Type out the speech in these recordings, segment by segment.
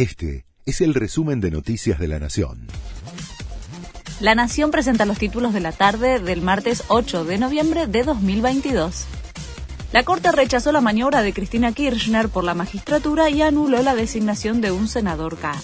Este es el resumen de Noticias de la Nación. La Nación presenta los títulos de la tarde del martes 8 de noviembre de 2022. La Corte rechazó la maniobra de Cristina Kirchner por la magistratura y anuló la designación de un senador K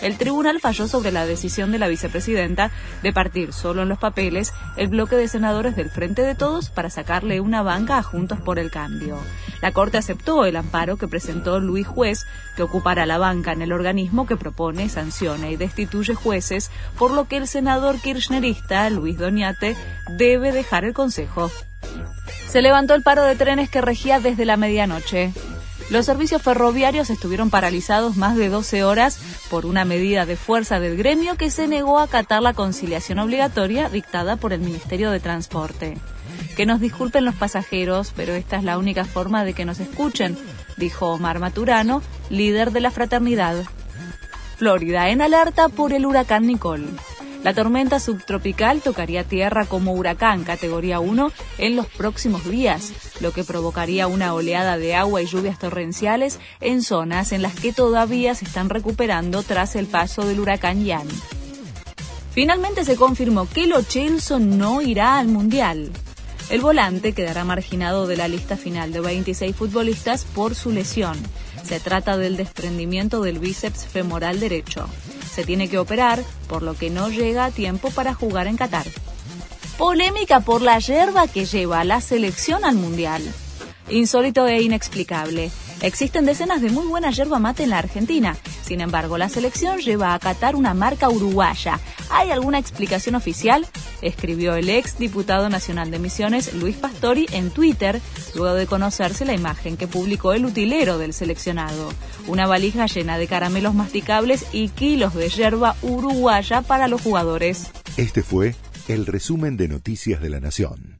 el tribunal falló sobre la decisión de la vicepresidenta de partir solo en los papeles el bloque de senadores del Frente de Todos para sacarle una banca a Juntos por el Cambio. La Corte aceptó el amparo que presentó Luis Juez, que ocupará la banca en el organismo que propone, sanciona y destituye jueces, por lo que el senador kirchnerista Luis Doñate debe dejar el Consejo. Se levantó el paro de trenes que regía desde la medianoche. Los servicios ferroviarios estuvieron paralizados más de 12 horas por una medida de fuerza del gremio que se negó a acatar la conciliación obligatoria dictada por el Ministerio de Transporte. Que nos disculpen los pasajeros, pero esta es la única forma de que nos escuchen, dijo Omar Maturano, líder de la fraternidad. Florida en alerta por el huracán Nicole. La tormenta subtropical tocaría tierra como huracán categoría 1 en los próximos días, lo que provocaría una oleada de agua y lluvias torrenciales en zonas en las que todavía se están recuperando tras el paso del huracán Ian. Finalmente se confirmó que Lo Celso no irá al Mundial. El volante quedará marginado de la lista final de 26 futbolistas por su lesión. Se trata del desprendimiento del bíceps femoral derecho se tiene que operar, por lo que no llega a tiempo para jugar en Qatar. Polémica por la yerba que lleva la selección al Mundial. Insólito e inexplicable. Existen decenas de muy buena yerba mate en la Argentina. Sin embargo, la selección lleva a Qatar una marca uruguaya. ¿Hay alguna explicación oficial? Escribió el ex diputado nacional de Misiones, Luis Pastori, en Twitter, luego de conocerse la imagen que publicó el utilero del seleccionado. Una valija llena de caramelos masticables y kilos de yerba uruguaya para los jugadores. Este fue el resumen de Noticias de la Nación.